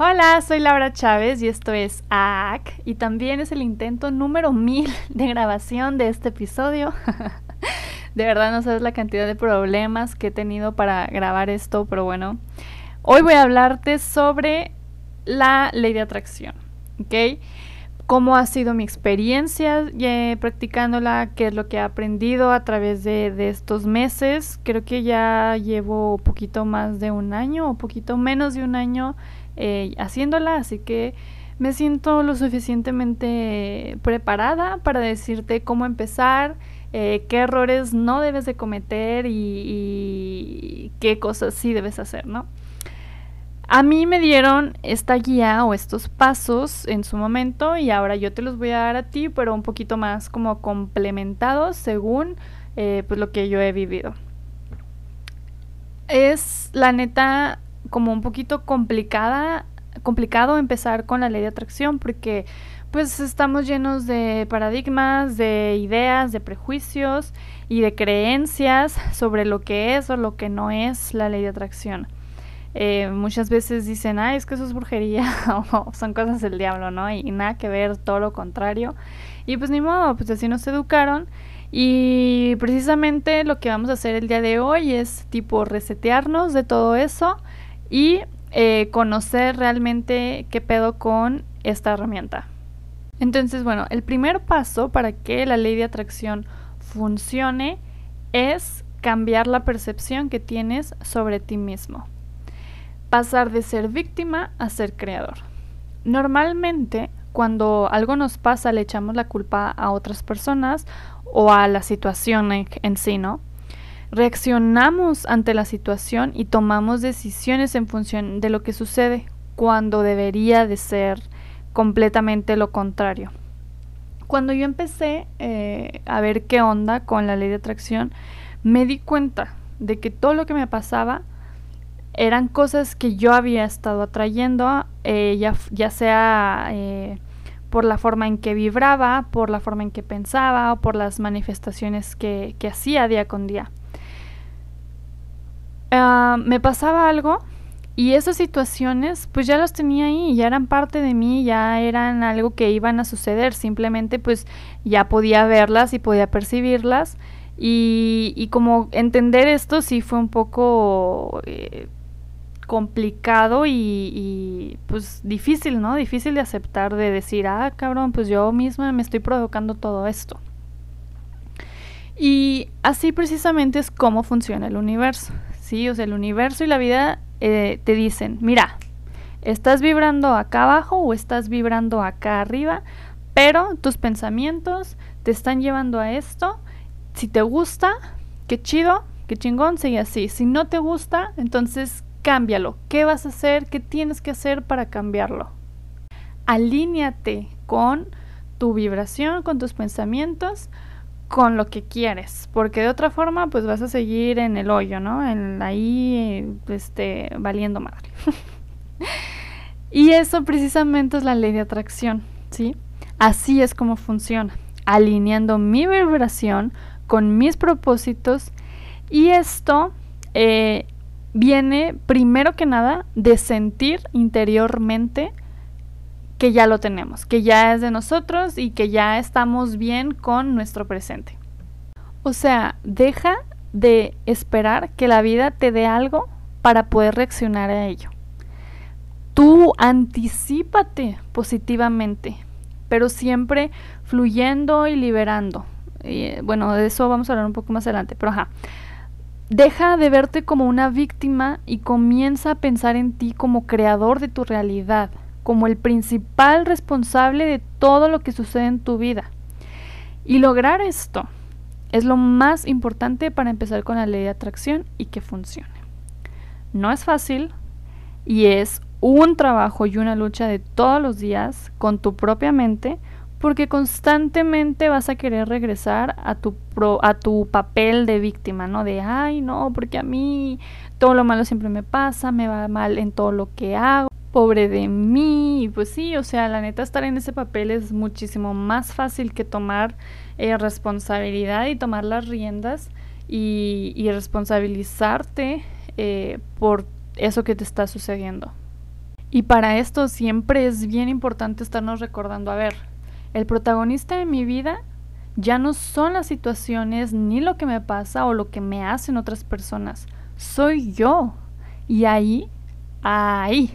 Hola, soy Laura Chávez y esto es AC y también es el intento número mil de grabación de este episodio. de verdad no sabes la cantidad de problemas que he tenido para grabar esto, pero bueno. Hoy voy a hablarte sobre la ley de atracción, ¿ok? Cómo ha sido mi experiencia eh, practicándola, qué es lo que he aprendido a través de, estos meses. Creo que ya llevo poquito más de un año o poquito menos de un año eh, haciéndola, así que me siento lo suficientemente preparada para decirte cómo empezar, eh, qué errores no debes de cometer y, qué cosas sí debes hacer, ¿no? A mí me dieron esta guía o estos pasos en su momento y ahora yo te los voy a dar a ti, pero un poquito más como complementados según eh, pues lo que yo he vivido. Es la neta como un poquito complicada, complicado empezar con la ley de atracción porque pues estamos llenos de paradigmas, de ideas, de prejuicios y de creencias sobre lo que es o lo que no es la ley de atracción. Eh, muchas veces dicen, ay, es que eso es brujería o son cosas del diablo, ¿no? Y, y, nada que ver, todo lo contrario. Y pues ni modo, pues así nos educaron. Y precisamente lo que vamos a hacer el día de hoy es tipo resetearnos de todo eso y eh, conocer realmente qué pedo con esta herramienta. Entonces, bueno, el primer paso para que la ley de atracción funcione es cambiar la percepción que tienes sobre ti mismo. Pasar de ser víctima a ser creador. Normalmente, cuando algo nos pasa, le echamos la culpa a otras personas o a la situación en, en sí, ¿no? Reaccionamos ante la situación y tomamos decisiones en función de lo que sucede, cuando debería de ser completamente lo contrario. Cuando yo empecé eh, a ver qué onda con la ley de atracción, me di cuenta de que todo lo que me pasaba eran cosas que yo había estado atrayendo, eh, ya, sea eh, por la forma en que vibraba, por la forma en que pensaba o por las manifestaciones que, que hacía día con día. Ah, me pasaba algo y esas situaciones pues ya las tenía ahí, ya eran parte de mí, ya eran algo que iban a suceder, simplemente pues ya podía verlas y podía percibirlas y, como entender esto sí fue un poco eh, complicado y, y, pues difícil, ¿no? Difícil de aceptar, de decir, ah, cabrón, pues yo misma me estoy provocando todo esto. Y así precisamente es como funciona el universo. ¿Sí? O sea, el universo y la vida eh, te dicen, mira, estás vibrando acá abajo o estás vibrando acá arriba, pero tus pensamientos te están llevando a esto. Si te gusta, qué chido, qué chingón, sigue así. Si no te gusta, entonces cámbialo. ¿Qué vas a hacer? ¿Qué tienes que hacer para cambiarlo? Alíñate con tu vibración, con tus pensamientos, con lo que quieres, porque de otra forma pues vas a seguir en el hoyo, ¿no? En ahí este valiendo madre. y eso precisamente es la ley de atracción, ¿sí? Así es como funciona, alineando mi vibración con mis propósitos y esto eh, viene primero que nada de sentir interiormente que ya lo tenemos, que ya es de nosotros y que ya estamos bien con nuestro presente. O sea, deja de esperar que la vida te dé algo para poder reaccionar a ello. Tú anticipate positivamente, pero siempre fluyendo y liberando. bueno, de eso vamos a hablar un poco más adelante, pero ajá. Deja de verte como una víctima y comienza a pensar en ti como creador de tu realidad como el principal responsable de todo lo que sucede en tu vida. Y lograr esto es lo más importante para empezar con la ley de atracción y que funcione. No es fácil y es un trabajo y una lucha de todos los días con tu propia mente porque constantemente vas a querer regresar a tu, a tu papel de víctima, ¿no? De, ay, no, porque a mí todo lo malo siempre me pasa, me va mal en todo lo que hago pobre de mí. Y pues sí, o sea, la neta estar en ese papel es muchísimo más fácil que tomar eh, responsabilidad y tomar las riendas y, responsabilizarte eh, por eso que te está sucediendo. Y para esto siempre es bien importante estarnos recordando, a ver, el protagonista de mi vida ya no son las situaciones ni lo que me pasa o lo que me hacen otras personas, soy yo. Y ahí, ahí,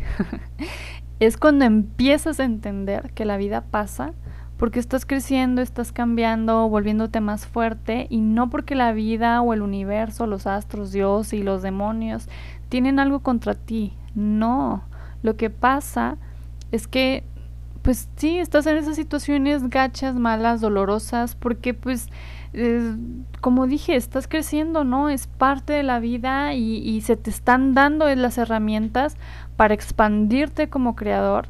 es cuando empiezas a entender que la vida pasa porque estás creciendo, estás cambiando, volviéndote más fuerte y no porque la vida o el universo, los astros, Dios y los demonios tienen algo contra ti. No, lo que pasa es que pues sí, estás en esas situaciones gachas, malas, dolorosas, porque pues, como dije, estás creciendo, ¿no? Es parte de la vida y, se te están dando las herramientas para expandirte como creador.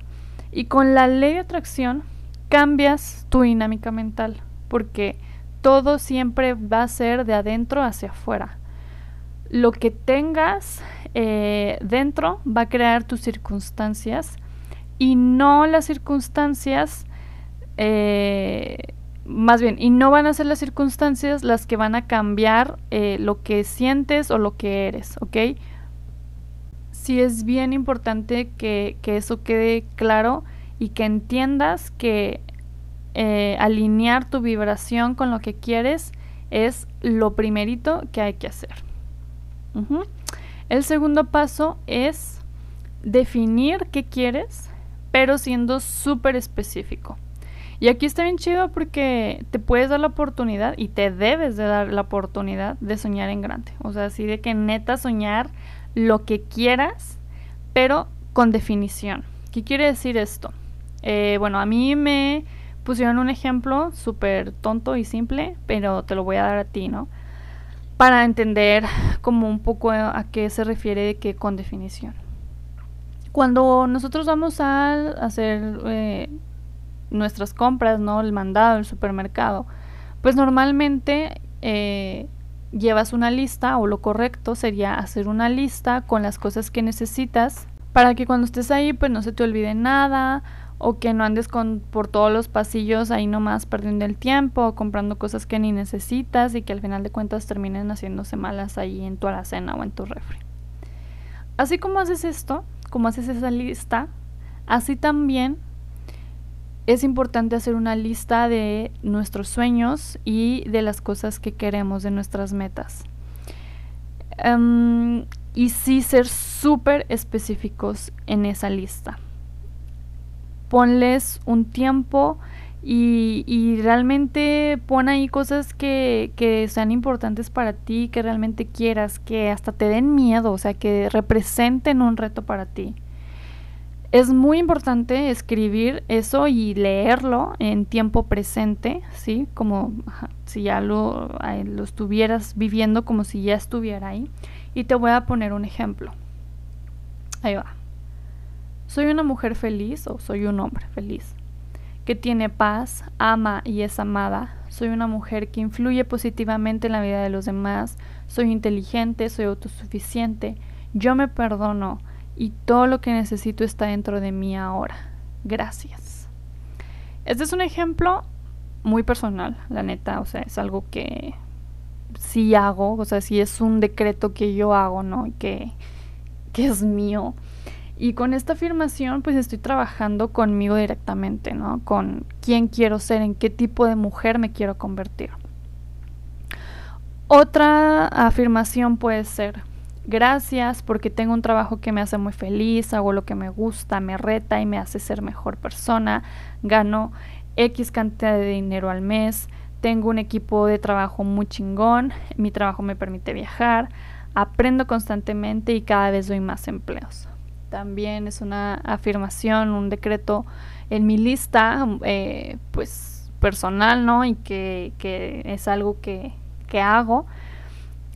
Y con la ley de atracción cambias tu dinámica mental, porque todo siempre va a ser de adentro hacia afuera. Lo que tengas eh, dentro va a crear tus circunstancias y no las circunstancias, eh, más bien, y no van a ser las circunstancias las que van a cambiar eh, lo que sientes o lo que eres, ¿ok? Sí es bien importante que, que eso quede claro y que entiendas que eh, alinear tu vibración con lo que quieres es lo primerito que hay que hacer. El segundo paso es definir qué quieres pero siendo súper específico. Y aquí está bien chido porque te puedes dar la oportunidad y te debes de dar la oportunidad de soñar en grande. O sea, así de que neta soñar lo que quieras, pero con definición. ¿Qué quiere decir esto? Eh, bueno, a mí me pusieron un ejemplo súper tonto y simple, pero te lo voy a dar a ti, ¿no? Para entender como un poco a qué se refiere de que con definición. Cuando nosotros vamos a hacer eh, nuestras compras, ¿no? El mandado, el supermercado, pues normalmente eh, llevas una lista o lo correcto sería hacer una lista con las cosas que necesitas para que cuando estés ahí pues no se te olvide nada o que no andes con, por todos los pasillos ahí nomás perdiendo el tiempo o comprando cosas que ni necesitas y que al final de cuentas terminen haciéndose malas ahí en tu alacena o en tu refri. Así como haces esto, como haces esa lista, así también es importante hacer una lista de nuestros sueños y de las cosas que queremos, de nuestras metas. Em, y sí ser súper específicos en esa lista. Ponles un tiempo y, realmente pon ahí cosas que, que, sean importantes para ti, que realmente quieras, que hasta te den miedo, o sea, que representen un reto para ti. Es muy importante escribir eso y leerlo en tiempo presente, ¿sí? Como si ya lo, lo estuvieras viviendo, como si ya estuviera ahí. Y te voy a poner un ejemplo. Ahí va. Soy una mujer feliz o soy un hombre feliz que tiene paz, ama y es amada. Soy una mujer que influye positivamente en la vida de los demás. Soy inteligente, soy autosuficiente. Yo me perdono y todo lo que necesito está dentro de mí ahora. Gracias. Este es un ejemplo muy personal, la neta, o sea, es algo que sí hago, o sea, sí es un decreto que yo hago, ¿no? Y que, que es mío. Y con esta afirmación pues estoy trabajando conmigo directamente, ¿no? Con quién quiero ser, en qué tipo de mujer me quiero convertir. Otra afirmación puede ser, gracias porque tengo un trabajo que me hace muy feliz, hago lo que me gusta, me reta y me hace ser mejor persona, gano X cantidad de dinero al mes, tengo un equipo de trabajo muy chingón, mi trabajo me permite viajar, aprendo constantemente y cada vez doy más empleos también es una afirmación, un decreto en mi lista, eh, pues personal, ¿no? Y que, es algo que, hago.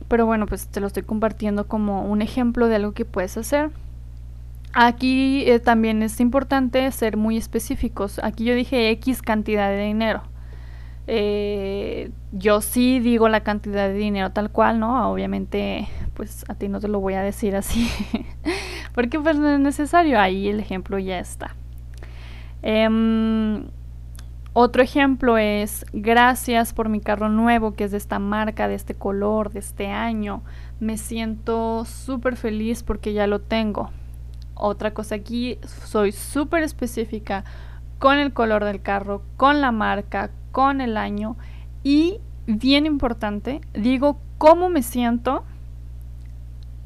Pero bueno, pues te lo estoy compartiendo como un ejemplo de algo que puedes hacer. Aquí eh, también es importante ser muy específicos. Aquí yo dije X cantidad de dinero. Eh, yo sí digo la cantidad de dinero tal cual, ¿no? Obviamente, pues a ti no te lo voy a decir así. porque pues no es necesario, ahí el ejemplo ya está. Em, otro ejemplo es, gracias por mi carro nuevo, que es de esta marca, de este color, de este año. Me siento súper feliz porque ya lo tengo. otra cosa aquí, soy súper específica con el color del carro, con la marca, con el año y, bien importante, digo cómo me siento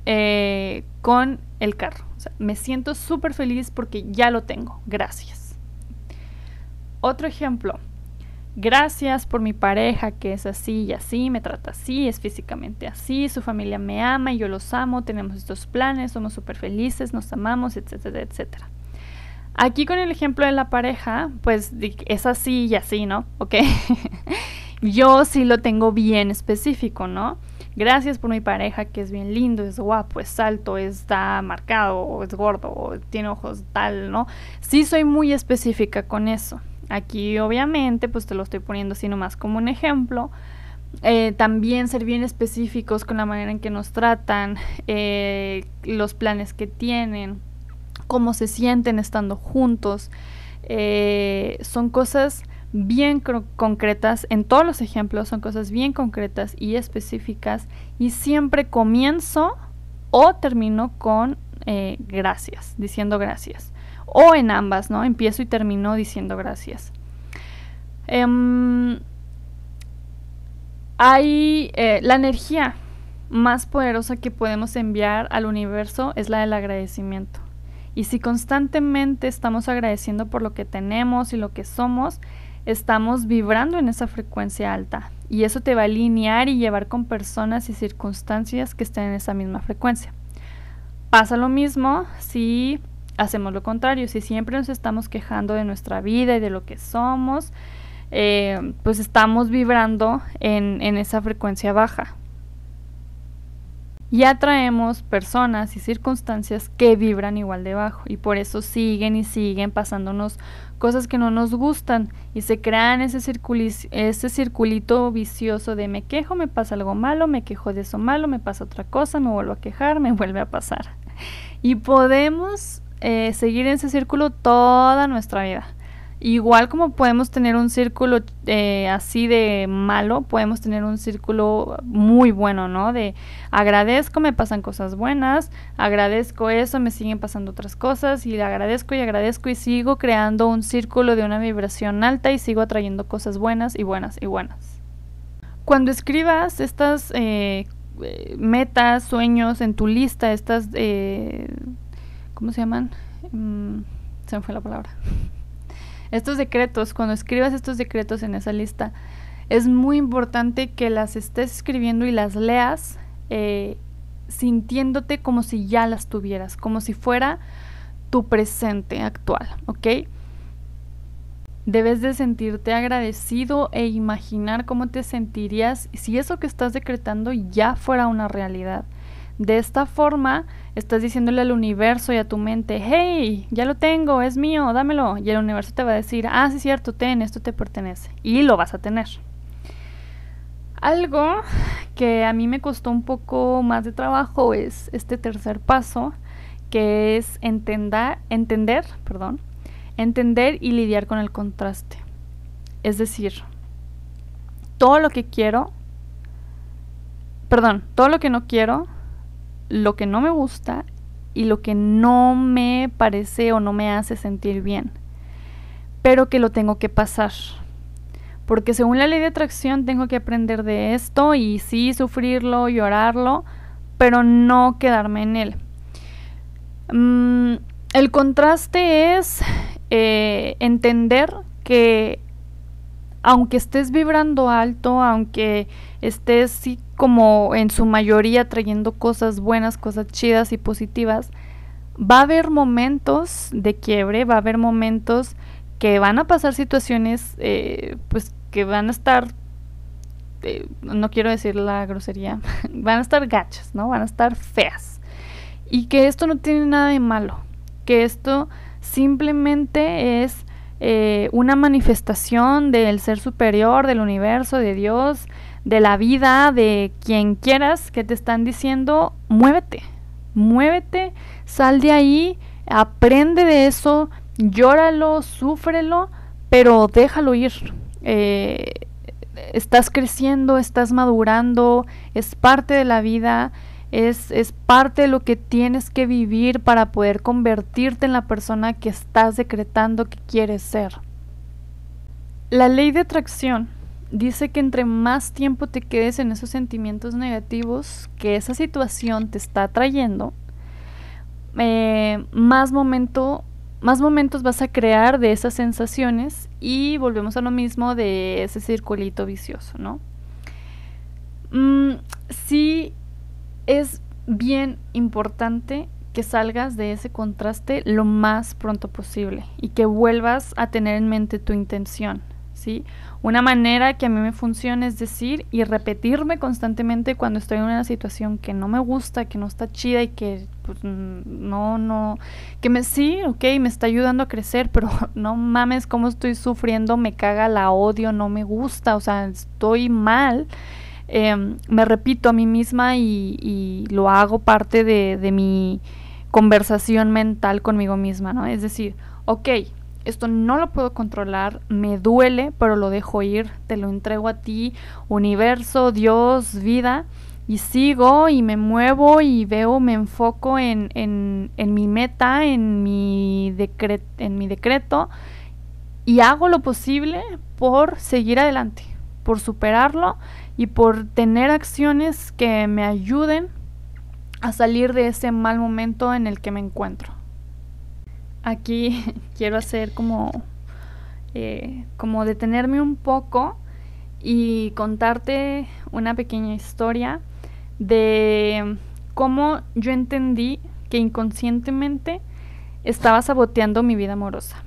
eh, con el carro. me siento súper feliz porque ya lo tengo. Gracias. Otro ejemplo. Gracias por mi pareja que es así y así, me trata así, es físicamente así, su familia me ama y yo los amo, tenemos estos planes, somos súper felices, nos amamos, etcétera, etcétera. Aquí con el ejemplo de la pareja, pues es así y así, ¿no? Ok. yo sí lo tengo bien específico, ¿no? Gracias por mi pareja que es bien lindo, es guapo, es alto, está marcado, es gordo, tiene ojos tal, ¿no? Sí soy muy específica con eso. Aquí obviamente pues te lo estoy poniendo así nomás como un ejemplo. Eh, también ser bien específicos con la manera en que nos tratan, eh, los planes que tienen, cómo se sienten estando juntos. Eh, son cosas bien concretas, en todos los ejemplos son cosas bien concretas y específicas y siempre comienzo o termino con gracias, diciendo gracias o en ambas, ¿no? Empiezo y termino diciendo gracias. Em, hay eh, la energía más poderosa que podemos enviar al universo es la del agradecimiento. Y si constantemente estamos agradeciendo por lo que tenemos y lo que somos, estamos vibrando en esa frecuencia alta. Y eso te va a alinear y llevar con personas y circunstancias que estén en esa misma frecuencia. Pasa lo mismo si hacemos lo contrario. Si siempre nos estamos quejando de nuestra vida y de lo que somos, eh, pues estamos vibrando en, en esa frecuencia baja. Y atraemos personas y circunstancias que vibran igual de bajo y por eso siguen y siguen pasándonos cosas que no nos gustan y se crean ese, ese circulito vicioso de me quejo, me pasa algo malo, me quejo de eso malo, me pasa otra cosa, me vuelvo a quejar, me vuelve a pasar. Y podemos eh, seguir en ese círculo toda nuestra vida. Igual como podemos tener un círculo eh, así de malo, podemos tener un círculo muy bueno, ¿no? De agradezco, me pasan cosas buenas, agradezco eso, me siguen pasando otras cosas y agradezco y agradezco y sigo creando un círculo de una vibración alta y sigo atrayendo cosas buenas y buenas y buenas. Cuando escribas estas eh, metas, sueños en tu lista, estas ¿cómo se llaman? Mm, se me fue la palabra. Estos decretos, cuando escribas estos decretos en esa lista, es muy importante que las estés escribiendo y las leas eh, sintiéndote como si ya las tuvieras, como si fuera tu presente actual, ¿ok? Debes de sentirte agradecido e imaginar cómo te sentirías si eso que estás decretando ya fuera una realidad. De esta forma, estás diciéndole al universo y a tu mente, hey, ya lo tengo, es mío, dámelo. Y el universo te va a decir, ah, sí cierto, ten, esto te pertenece. Y lo vas a tener. Algo que a mí me costó un poco más de trabajo es este tercer paso, que es entender, entender, perdón, entender y lidiar con el contraste. Es decir, todo lo que quiero, perdón, todo lo que no quiero, lo que no me gusta y lo que no me parece o no me hace sentir bien, pero que lo tengo que pasar. Porque según la ley de atracción tengo que aprender de esto y sí sufrirlo, llorarlo, pero no quedarme en él. Mm, el contraste es eh, entender que aunque estés vibrando alto, aunque estés sí, como en su mayoría trayendo cosas buenas, cosas chidas y positivas, va a haber momentos de quiebre, va a haber momentos que van a pasar situaciones eh, pues que van a estar eh, no quiero decir la grosería van a estar gachas no van a estar feas. Y que esto no tiene nada de malo que esto simplemente es eh, una manifestación del ser superior, del universo, de Dios, de la vida, de quien quieras, que te están diciendo, muévete, muévete, sal de ahí, aprende de eso, llóralo, súfrelo, pero déjalo ir. Eh, estás creciendo, estás madurando, es parte de la vida. es, es parte de lo que tienes que vivir para poder convertirte en la persona que estás decretando que quieres ser. La ley de atracción dice que entre más tiempo te quedes en esos sentimientos negativos que esa situación te está trayendo, eh, más momento más momentos vas a crear de esas sensaciones y volvemos a lo mismo de ese circulito vicioso, ¿no? Mm, sí es bien importante que salgas de ese contraste lo más pronto posible y que vuelvas a tener en mente tu intención, ¿sí? Una manera que a mí me funciona es decir y repetirme constantemente cuando estoy en una situación que no me gusta, que no está chida y que pues no, no, que me sí, ok, me está ayudando a crecer, pero no mames cómo estoy sufriendo, me caga, la odio, no me gusta, o sea, estoy mal. Em, me repito a mí misma y, y lo hago parte de, de mi conversación mental conmigo misma, ¿no? Es decir, ok, esto no lo puedo controlar, me duele, pero lo dejo ir, te lo entrego a ti, universo, Dios, vida, y sigo y me muevo y veo, me enfoco en, en, en mi meta, en mi, en mi decreto, y hago lo posible por seguir adelante, por superarlo y por tener acciones que me ayuden a salir de ese mal momento en el que me encuentro aquí quiero hacer como, eh, como detenerme un poco y contarte una pequeña historia de cómo yo entendí que inconscientemente estaba saboteando mi vida amorosa.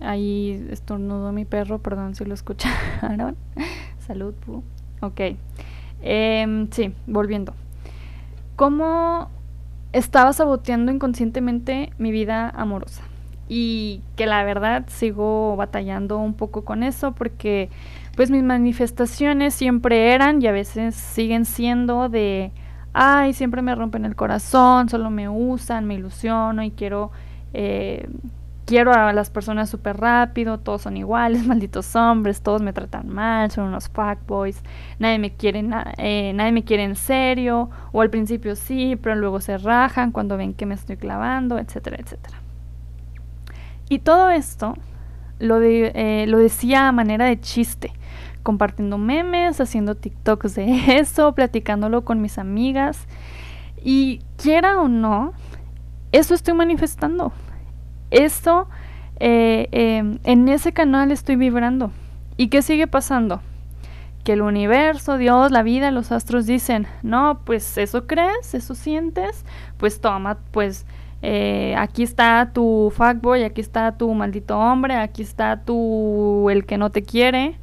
Ahí estornudó mi perro, perdón si lo escucharon. Salud, pu. Ok. Em, sí, volviendo. ¿Cómo estaba saboteando inconscientemente mi vida amorosa. Y que la verdad sigo batallando un poco con eso porque pues mis manifestaciones siempre eran y a veces siguen siendo de, ay, siempre me rompen el corazón, solo me usan, me ilusiono y quiero eh, quiero a las personas súper rápido, todos son iguales, malditos hombres, todos me tratan mal, son unos fuckboys, nadie me quiere, eh, nadie me quiere en serio, o al principio sí, pero luego se rajan cuando ven que me estoy clavando, etcétera, etcétera. Y todo esto lo, eh, lo decía a manera de chiste, compartiendo memes, haciendo TikToks de eso, platicándolo con mis amigas. Y quiera o no, eso estoy manifestando esto, eh, em, en ese canal estoy vibrando. ¿Y qué sigue pasando? Que el universo, Dios, la vida, los astros dicen, no, pues eso crees, eso sientes, pues toma, pues eh, aquí está tu fuckboy, aquí está tu maldito hombre, aquí está tu el que no te quiere,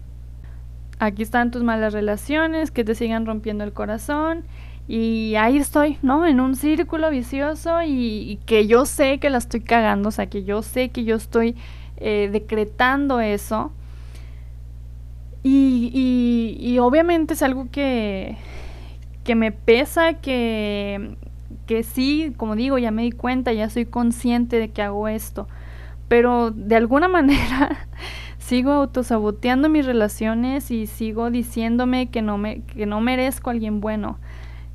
aquí están tus malas relaciones que te sigan rompiendo el corazón y ahí estoy, ¿no? En un círculo vicioso y, que yo sé que la estoy cagando, o sea, que yo sé que yo estoy eh, decretando eso. Y, y, y, obviamente es algo que, que me pesa, que, que sí, como digo, ya me di cuenta, ya soy consciente de que hago esto. Pero de alguna manera sigo autosaboteando mis relaciones y sigo diciéndome que no, me, que no merezco a alguien bueno.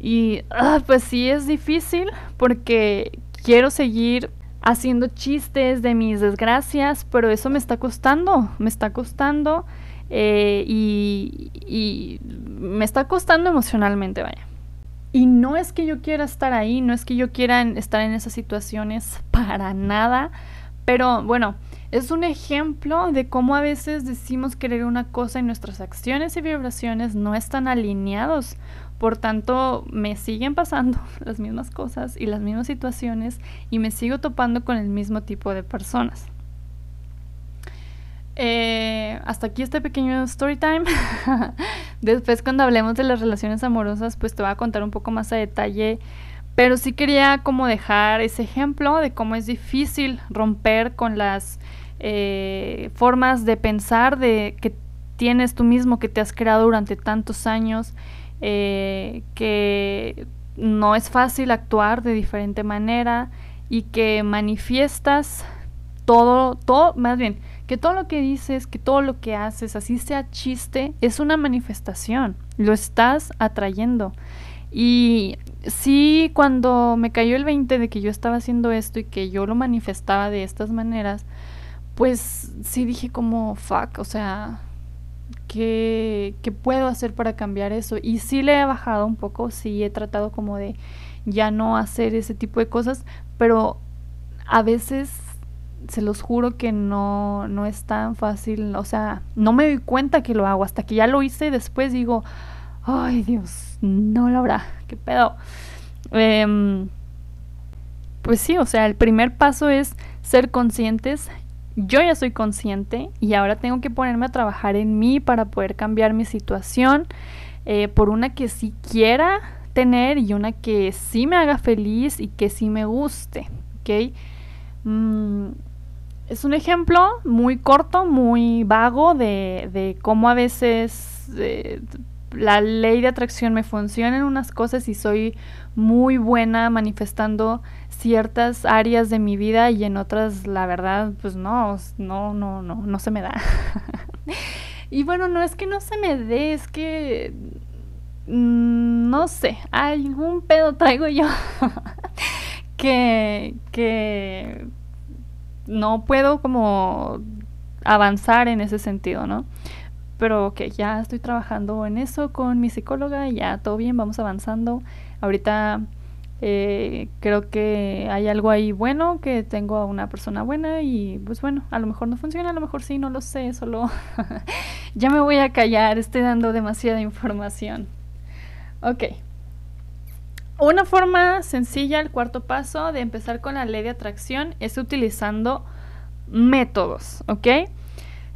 Y ah, pues sí es difícil porque quiero seguir haciendo chistes de mis desgracias, pero eso me está costando, me está costando eh, y, y me está costando emocionalmente, vaya. Y no es que yo quiera estar ahí, no es que yo quiera estar en esas situaciones para nada, pero bueno, es un ejemplo de cómo a veces decimos querer una cosa y nuestras acciones y vibraciones no están alineados. Por tanto, me siguen pasando las mismas cosas y las mismas situaciones y me sigo topando con el mismo tipo de personas. Eh, hasta aquí este pequeño story time. Después cuando hablemos de las relaciones amorosas, pues te voy a contar un poco más a detalle. Pero sí quería como dejar ese ejemplo de cómo es difícil romper con las eh, formas de pensar de que tienes tú mismo, que te has creado durante tantos años, eh, que no es fácil actuar de diferente manera y que manifiestas todo, todo, más bien, que todo lo que dices, que todo lo que haces, así sea chiste, es una manifestación, lo estás atrayendo. Y sí, cuando me cayó el 20 de que yo estaba haciendo esto y que yo lo manifestaba de estas maneras, pues sí dije como, fuck, o sea, ¿qué, ¿qué, puedo hacer para cambiar eso? Y sí le he bajado un poco, sí he tratado como de ya no hacer ese tipo de cosas, pero a veces se los juro que no, no es tan fácil, o sea, no me doy cuenta que lo hago, hasta que ya lo hice y después digo, ay Dios, no lo habrá, qué pedo. Em, pues sí, o sea, el primer paso es ser conscientes. Yo ya soy consciente y ahora tengo que ponerme a trabajar en mí para poder cambiar mi situación eh, por una que sí quiera tener y una que sí me haga feliz y que sí me guste, ¿ok? Mm, es un ejemplo muy corto, muy vago de, de cómo a veces eh, la ley de atracción me funciona en unas cosas y soy muy buena manifestando ciertas áreas de mi vida y en otras la verdad pues no, no, no, no, no se me da. y bueno, no es que no se me dé, es que mm, no sé, algún pedo traigo yo que, que no puedo como avanzar en ese sentido, ¿no? Pero que ya estoy trabajando en eso con mi psicóloga, ya todo bien, vamos avanzando. Ahorita eh, creo que hay algo ahí bueno, que tengo a una persona buena y pues bueno, a lo mejor no funciona, a lo mejor sí, no lo sé, solo ya me voy a callar, estoy dando demasiada información. Ok. Una forma sencilla, el cuarto paso de empezar con la ley de atracción es utilizando métodos, ¿ok?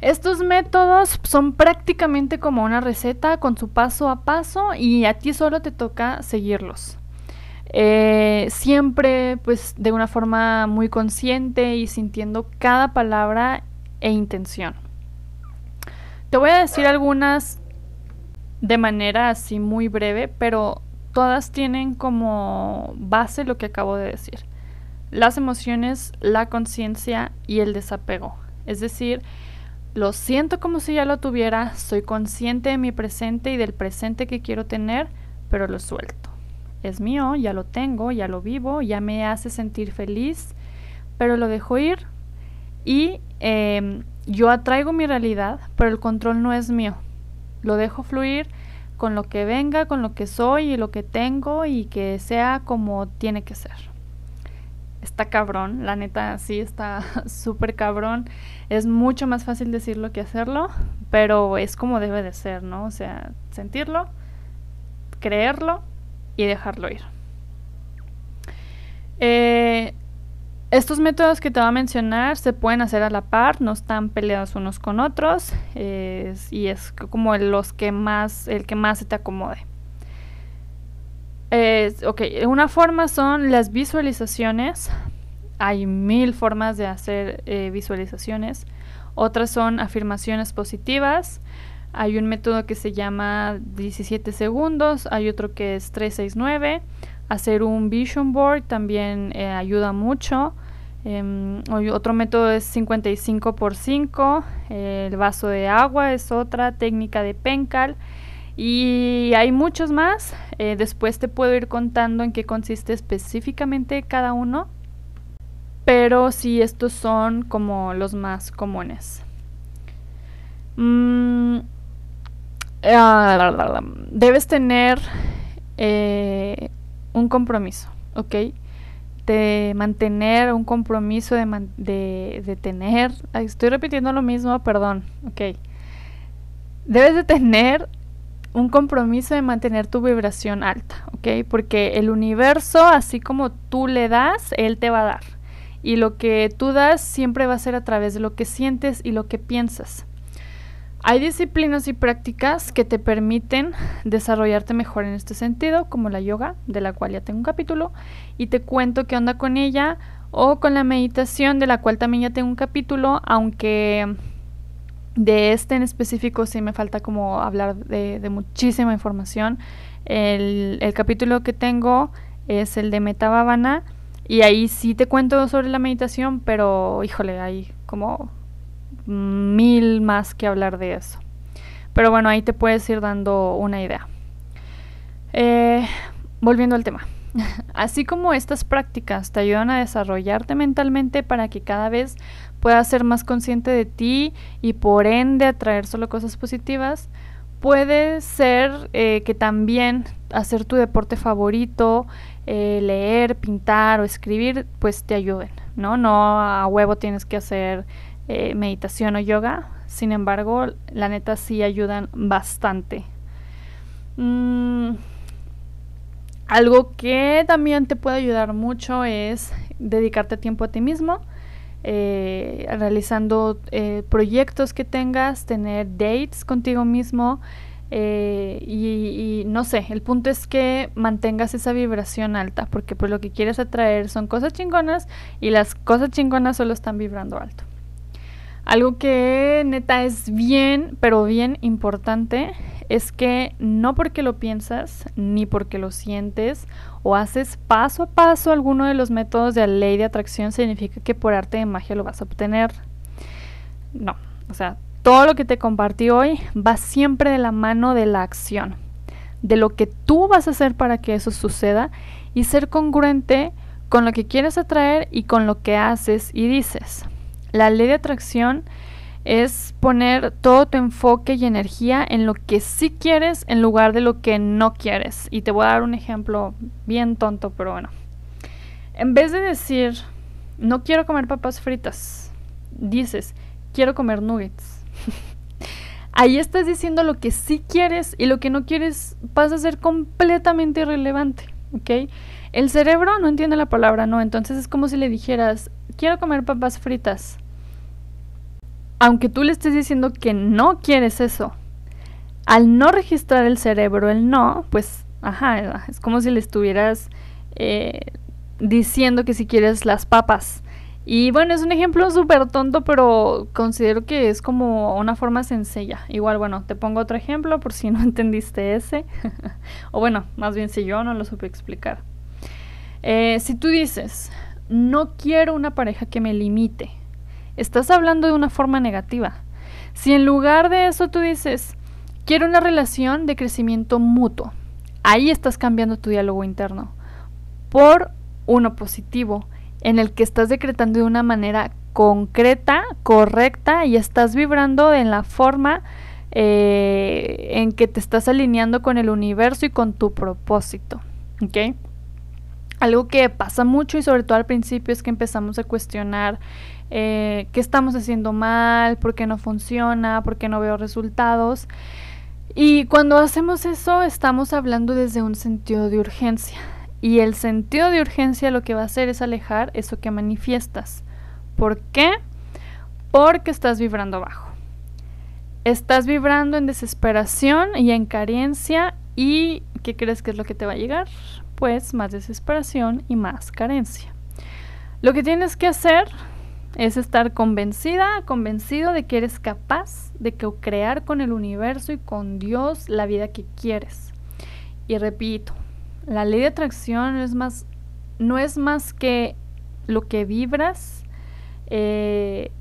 Estos métodos son prácticamente como una receta con su paso a paso y a ti solo te toca seguirlos. Eh, siempre pues de una forma muy consciente y sintiendo cada palabra e intención. Te voy a decir algunas de manera así muy breve, pero todas tienen como base lo que acabo de decir. Las emociones, la conciencia y el desapego. Es decir, lo siento como si ya lo tuviera, soy consciente de mi presente y del presente que quiero tener, pero lo suelto. Es mío, ya lo tengo, ya lo vivo, ya me hace sentir feliz, pero lo dejo ir y em, yo atraigo mi realidad, pero el control no es mío. Lo dejo fluir con lo que venga, con lo que soy y lo que tengo y que sea como tiene que ser. Está cabrón, la neta sí está súper cabrón. Es mucho más fácil decirlo que hacerlo, pero es como debe de ser, ¿no? O sea, sentirlo, creerlo y dejarlo ir. Eh, estos métodos que te voy a mencionar se pueden hacer a la par, no están peleados unos con otros y es como los que más, el que más se te acomode. Ok, una forma son las visualizaciones. Hay mil formas de hacer eh, visualizaciones. Otras son afirmaciones positivas. Hay un método que se llama 17 segundos. Hay otro que es 369. Hacer un vision board también eh, ayuda mucho. Em, otro método es 55 por 5. el vaso de agua es otra técnica de Pencal. Y hay muchos más. Eh, después te puedo ir contando en qué consiste específicamente cada uno. Pero sí, estos son como los más comunes. Mm, ah, debes tener eh, un compromiso, ¿ok? De mantener un compromiso de, de, tener, estoy repitiendo lo mismo, perdón, ok. Debes de tener un compromiso de mantener tu vibración alta, ¿ok? Porque el universo, así como tú le das, él te va a dar. Y lo que tú das siempre va a ser a través de lo que sientes y lo que piensas. Hay disciplinas y prácticas que te permiten desarrollarte mejor en este sentido, como la yoga, de la cual ya tengo un capítulo, y te cuento qué onda con ella, o con la meditación, de la cual también ya tengo un capítulo, aunque de este en específico sí me falta como hablar de, muchísima información. El, capítulo que tengo es el de Metabhavana, y ahí sí te cuento sobre la meditación, pero híjole, hay como mil más que hablar de eso. Pero bueno, ahí te puedes ir dando una idea. Eh, volviendo al tema. Así como estas prácticas te ayudan a desarrollarte mentalmente para que cada vez puedas ser más consciente de ti y por ende atraer solo cosas positivas, puede ser eh, que también hacer tu deporte favorito, eh, leer, pintar o escribir, pues te ayuden, ¿no? No a huevo tienes que hacer eh, meditación o yoga, sin embargo, la neta sí ayudan bastante. Mm, algo que también te puede ayudar mucho es dedicarte tiempo a ti mismo, eh, realizando eh, proyectos que tengas, tener dates contigo mismo eh, y, no sé, el punto es que mantengas esa vibración alta, porque pues lo que quieres atraer son cosas chingonas y las cosas chingonas solo están vibrando alto. Algo que neta es bien, pero bien importante es que no porque lo piensas, ni porque lo sientes o haces paso a paso alguno de los métodos de la ley de atracción significa que por arte de magia lo vas a obtener. No, o sea, todo lo que te compartí hoy va siempre de la mano de la acción, de lo que tú vas a hacer para que eso suceda y ser congruente con lo que quieres atraer y con lo que haces y dices. La ley de atracción es poner todo tu enfoque y energía en lo que sí quieres en lugar de lo que no quieres. Y te voy a dar un ejemplo bien tonto, pero bueno. En vez de decir, no quiero comer papas fritas, dices, quiero comer nuggets. Ahí estás diciendo lo que sí quieres y lo que no quieres pasa a ser completamente irrelevante. El cerebro no entiende la palabra no, entonces es como si le dijeras, quiero comer papas fritas aunque tú le estés diciendo que no quieres eso, al no registrar el cerebro el no, pues, ajá, es como si le estuvieras eh, diciendo que si quieres las papas. Y bueno, es un ejemplo súper tonto, pero considero que es como una forma sencilla. Igual, bueno, te pongo otro ejemplo por si no entendiste ese. o bueno, más bien si yo no lo supe explicar. Eh, si tú dices, no quiero una pareja que me limite, estás hablando de una forma negativa. Si en lugar de eso tú dices, quiero una relación de crecimiento mutuo, ahí estás cambiando tu diálogo interno por uno positivo, en el que estás decretando de una manera concreta, correcta y estás vibrando en la forma eh, en que te estás alineando con el universo y con tu propósito. ¿Ok? Algo que pasa mucho y sobre todo al principio es que empezamos a cuestionar eh, qué estamos haciendo mal, por qué no funciona, por qué no veo resultados. Y cuando hacemos eso estamos hablando desde un sentido de urgencia. Y el sentido de urgencia lo que va a hacer es alejar eso que manifiestas. ¿Por qué? Porque estás vibrando bajo. Estás vibrando en desesperación y en carencia y ¿qué crees que es lo que te va a llegar? Pues más desesperación y más carencia. Lo que tienes que hacer es estar convencida, convencido de que eres capaz de crear con el universo y con Dios la vida que quieres. Y repito, la ley de atracción es más, no es más que lo que vibras, eh,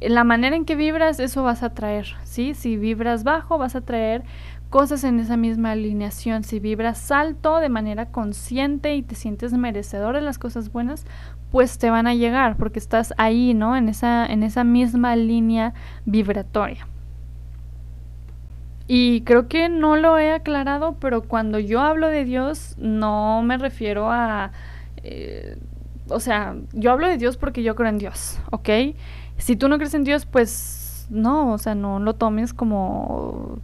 la manera en que vibras, eso vas a traer, ¿sí? Si vibras bajo, vas a traer cosas en esa misma alineación. Si vibras alto de manera consciente y te sientes merecedor de las cosas buenas, pues te van a llegar porque estás ahí, ¿no? En esa, en esa misma línea vibratoria. Y creo que no lo he aclarado, pero cuando yo hablo de Dios no me refiero a... Eh, o sea, yo hablo de Dios porque yo creo en Dios, ¿ok? Si tú no crees en Dios, pues no, o sea, no lo tomes como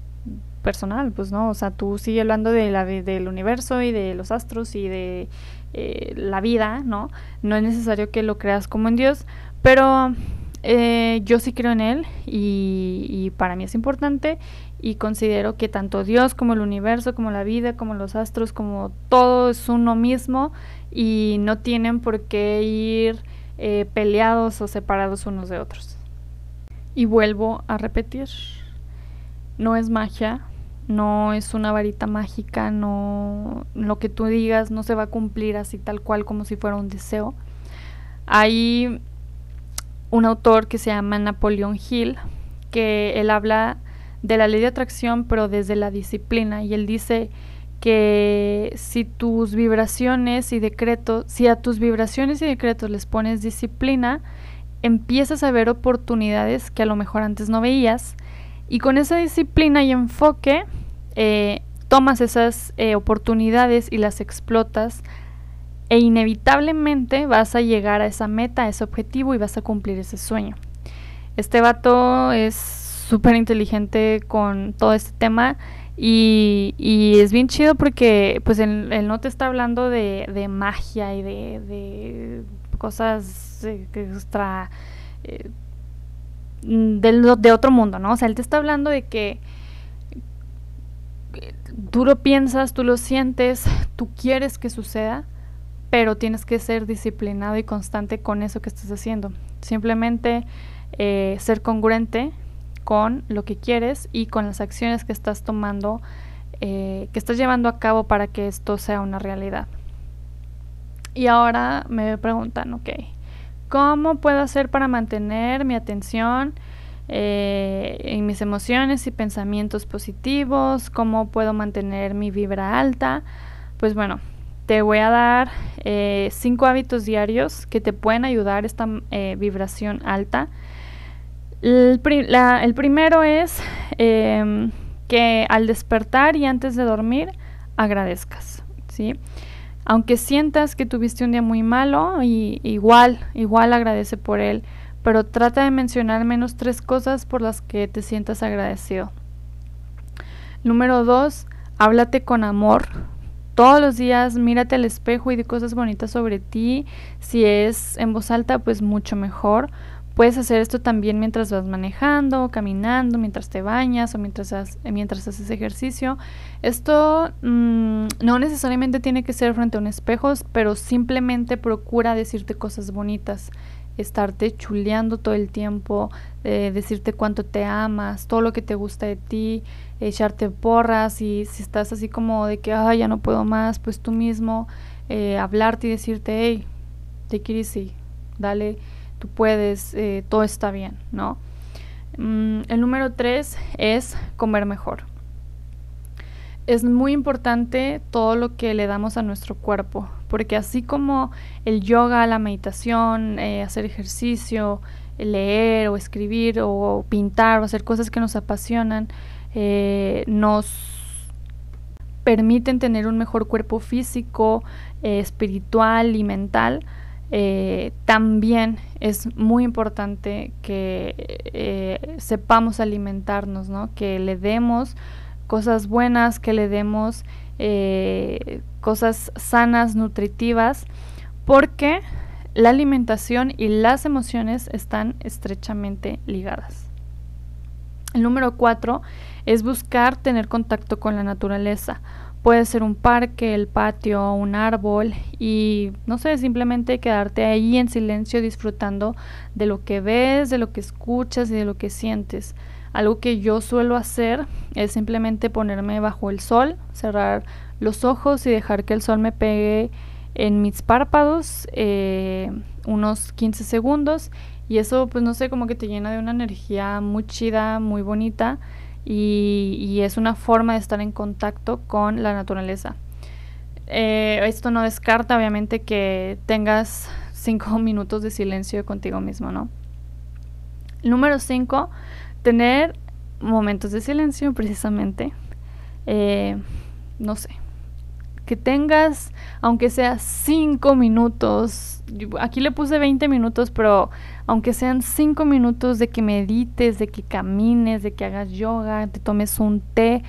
personal, pues no, o sea, tú sigue hablando de la, del universo y de los astros y de eh, la vida, ¿no? No es necesario que lo creas como en Dios, pero eh, yo sí creo en Él y, para mí es importante y considero que tanto Dios como el universo, como la vida, como los astros, como todo es uno mismo y no tienen por qué ir eh, peleados o separados unos de otros. Y vuelvo a repetir, no es magia, no es una varita mágica, no lo que tú digas no se va a cumplir así tal cual como si fuera un deseo. Hay un autor que se llama Napoleón Hill, que él habla de la ley de atracción, pero desde la disciplina, y él dice que si tus vibraciones y decretos, si a tus vibraciones y decretos les pones disciplina, empiezas a ver oportunidades que a lo mejor antes no veías y con esa disciplina y enfoque eh, tomas esas eh, oportunidades y las explotas e inevitablemente vas a llegar a esa meta, a ese objetivo y vas a cumplir ese sueño. Este vato es súper inteligente con todo este tema y, es bien chido porque pues él, no te está hablando de, magia y de, cosas eh, extra eh, de otro mundo, ¿no? O sea, él te está hablando de que tú lo piensas, tú lo sientes, tú quieres que suceda, pero tienes que ser disciplinado y constante con eso que estás haciendo. Simplemente eh, ser congruente con lo que quieres y con las acciones que estás tomando, eh, que estás llevando a cabo para que esto sea una realidad. Y ahora me preguntan, ok, ¿cómo puedo hacer para mantener mi atención eh, en mis emociones y pensamientos positivos? ¿Cómo puedo mantener mi vibra alta? Pues bueno, te voy a dar eh, cinco hábitos diarios que te pueden ayudar esta vibración alta. El, primero es em, que al despertar y antes de dormir agradezcas, ¿sí? Aunque sientas que tuviste un día muy malo, y, igual, igual agradece por él, pero trata de mencionar menos tres cosas por las que te sientas agradecido. Número dos, háblate con amor. Todos los días mírate al espejo y di cosas bonitas sobre ti. Si es en voz alta, pues mucho mejor Puedes hacer esto también mientras vas manejando, caminando, mientras te bañas o mientras, mientras haces ejercicio. Esto mm, no necesariamente tiene que ser frente a un espejo, pero simplemente procura decirte cosas bonitas, estarte chuleando todo el tiempo, eh, decirte cuánto te amas, todo lo que te gusta de ti, echarte porras y si estás así como de que ya no puedo más, pues tú mismo eh, hablarte y decirte, hey, take it easy, dale tú puedes, eh, todo está bien, ¿no? Mm, el número tres es comer mejor. Es muy importante todo lo que le damos a nuestro cuerpo, porque así como el yoga, la meditación, eh, hacer ejercicio, leer o escribir o pintar o hacer cosas que nos apasionan, eh, nos permiten tener un mejor cuerpo físico, espiritual y mental, eh, también es muy importante que eh, sepamos alimentarnos, ¿no? que le demos cosas buenas, que le demos eh, cosas sanas, nutritivas, porque la alimentación y las emociones están estrechamente ligadas. El número cuatro es buscar tener contacto con la naturaleza. Puede ser un parque, el patio, un árbol y no sé, simplemente quedarte ahí en silencio disfrutando de lo que ves, de lo que escuchas y de lo que sientes. Algo que yo suelo hacer es simplemente ponerme bajo el sol, cerrar los ojos y dejar que el sol me pegue en mis párpados eh, unos 15 segundos y eso pues no sé, como que te llena de una energía muy chida, muy bonita y, es una forma de estar en contacto con la naturaleza. Eh, esto no descarta obviamente que tengas cinco minutos de silencio contigo mismo, ¿no? Número cinco, tener momentos de silencio precisamente. Eh, no sé, que tengas, aunque sea cinco minutos, aquí le puse 20 minutos, pero aunque sean cinco minutos de que medites, de que camines, de que hagas yoga, te tomes un té,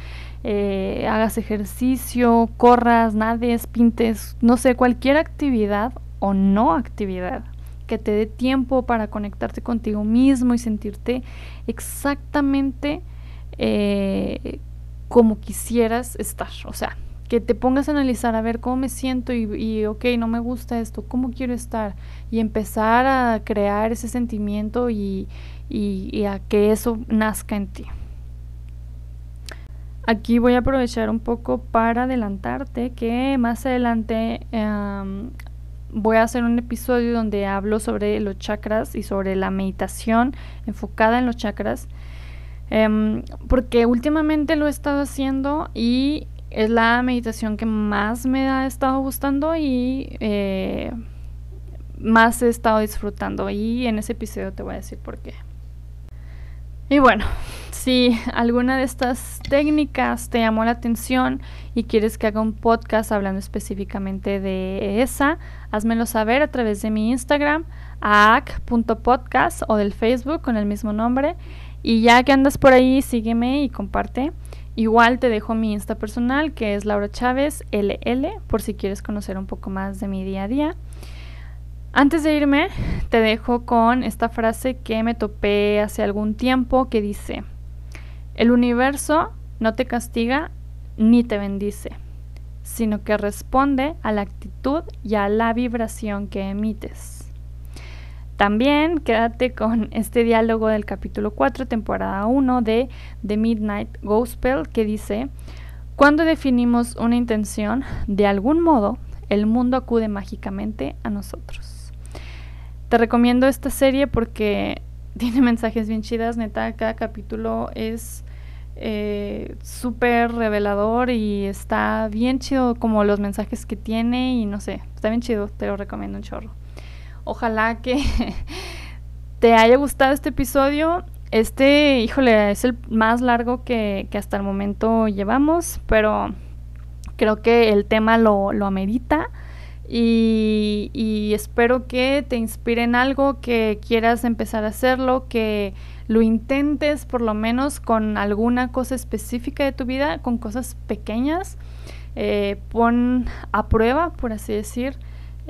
eh, hagas ejercicio, corras, nades, pintes, no sé, cualquier actividad o no actividad que te dé tiempo para conectarte contigo mismo y sentirte exactamente eh, como quisieras estar. O sea, que te pongas a analizar a ver cómo me siento y, y, ok, no me gusta esto, cómo quiero estar y empezar a crear ese sentimiento y, y, a que eso nazca en ti. Aquí voy a aprovechar un poco para adelantarte que más adelante voy a hacer un episodio donde hablo sobre los chakras y sobre la meditación enfocada en los chakras. Em, porque últimamente lo he estado haciendo y es la meditación que más me ha estado gustando y eh, más he estado disfrutando. Y en ese episodio te voy a decir por qué. Y bueno, si alguna de estas técnicas te llamó la atención y quieres que haga un podcast hablando específicamente de esa, házmelo saber a través de mi Instagram, aac.podcast o del Facebook con el mismo nombre. Y ya que andas por ahí, sígueme y comparte. Igual te dejo mi Insta personal que es Laura Chávez LL por si quieres conocer un poco más de mi día a día. Antes de irme, te dejo con esta frase que me topé hace algún tiempo que dice, el universo no te castiga ni te bendice, sino que responde a la actitud y a la vibración que emites. También quédate con este diálogo del capítulo 4, temporada 1 de The Midnight Gospel que dice, cuando definimos una intención, de algún modo, el mundo acude mágicamente a nosotros. Te recomiendo esta serie porque tiene mensajes bien chidas, neta, cada capítulo es eh, súper revelador y está bien chido como los mensajes que tiene y no sé, está bien chido, te lo recomiendo un chorro. Ojalá que te haya gustado este episodio. Este, híjole, es el más largo que, hasta el momento llevamos, pero creo que el tema lo, lo amerita. Y, espero que te inspire en algo, que quieras empezar a hacerlo, que lo intentes por lo menos con alguna cosa específica de tu vida, con cosas pequeñas. Eh, pon a prueba, por así decir,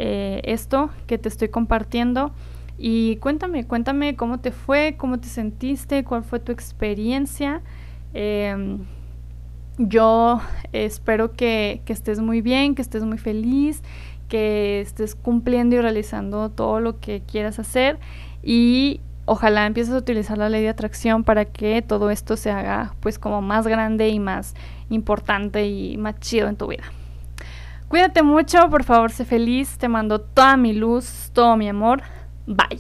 eh, esto que te estoy compartiendo. Y cuéntame, cuéntame cómo te fue, cómo te sentiste, cuál fue tu experiencia. Em, yo espero que, que estés muy bien, que estés muy feliz que estés cumpliendo y realizando todo lo que quieras hacer y ojalá empieces a utilizar la ley de atracción para que todo esto se haga pues como más grande y más importante y más chido en tu vida. Cuídate mucho, por favor, sé feliz, te mando toda mi luz, todo mi amor. Bye.